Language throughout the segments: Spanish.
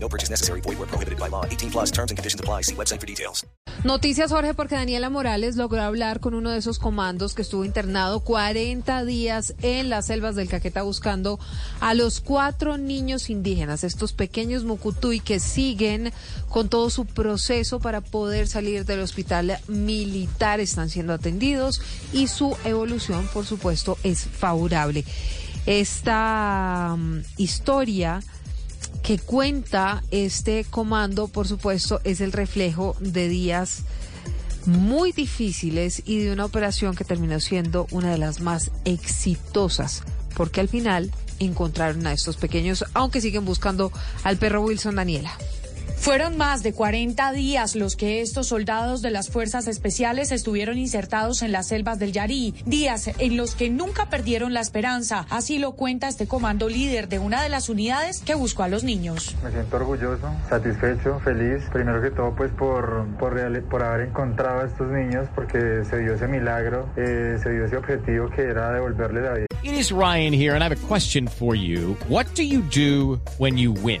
No purchase necessary. Void where prohibited by law. 18 plus terms and conditions apply. See website for details. Noticias, Jorge, porque Daniela Morales logró hablar con uno de esos comandos que estuvo internado 40 días en las selvas del Caquetá buscando a los cuatro niños indígenas, estos pequeños Mucutuy que siguen con todo su proceso para poder salir del hospital militar, están siendo atendidos y su evolución, por supuesto, es favorable. Esta um, historia que cuenta este comando, por supuesto, es el reflejo de días muy difíciles y de una operación que terminó siendo una de las más exitosas, porque al final encontraron a estos pequeños, aunque siguen buscando al perro Wilson Daniela. Fueron más de 40 días los que estos soldados de las fuerzas especiales estuvieron insertados en las selvas del Yarí, días en los que nunca perdieron la esperanza. Así lo cuenta este comando líder de una de las unidades que buscó a los niños. Me siento orgulloso, satisfecho, feliz, primero que todo pues por, por, por haber encontrado a estos niños, porque se dio ese milagro, eh, se dio ese objetivo que era devolverle la vida. It is Ryan here and I have a question for you. What do you do when you win?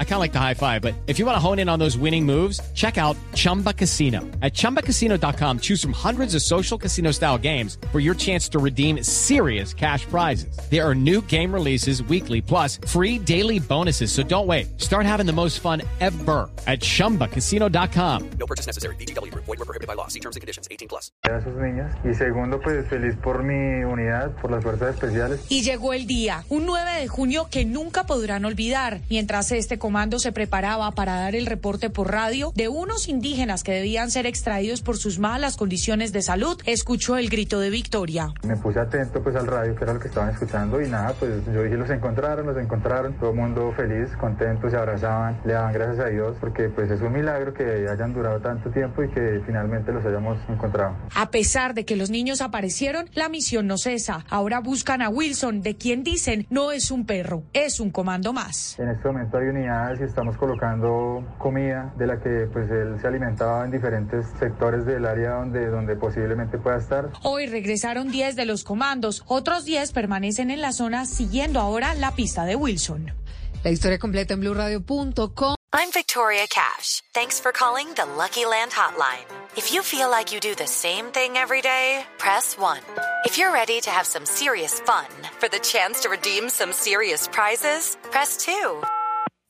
I kind of like the high five, but if you want to hone in on those winning moves, check out Chumba Casino. At ChumbaCasino.com, choose from hundreds of social casino style games for your chance to redeem serious cash prizes. There are new game releases weekly, plus free daily bonuses. So don't wait. Start having the most fun ever at ChumbaCasino.com. No purchase necessary. BGW. Void were prohibited by law. See terms and conditions. 18 plus. A esos niños. Y segundo, pues feliz por mi unidad, por las fuerzas especiales. Y llegó el día, un 9 de junio que nunca podrán olvidar, mientras este comando se preparaba para dar el reporte por radio de unos indígenas que debían ser extraídos por sus malas condiciones de salud, escuchó el grito de victoria. Me puse atento pues al radio, que era lo que estaban escuchando, y nada, pues yo dije, los encontraron, los encontraron, todo el mundo feliz, contento, se abrazaban, le daban gracias a Dios, porque pues es un milagro que hayan durado tanto tiempo y que finalmente los hayamos encontrado. A pesar de que los niños aparecieron, la misión no cesa. Ahora buscan a Wilson, de quien dicen no es un perro, es un comando más. En este momento hay unidades y estamos colocando comida de la que pues él se alimentaba en diferentes sectores del área donde, donde posiblemente pueda estar. Hoy regresaron 10 de los comandos, otros 10 permanecen en la zona siguiendo ahora la pista de Wilson. La historia completa en blueradio.com. I'm Victoria Cash. Thanks for calling the Lucky Land Hotline. If you feel like you do the same thing every day, press 1. If you're ready to have some serious fun for the chance to redeem some serious prizes, press 2.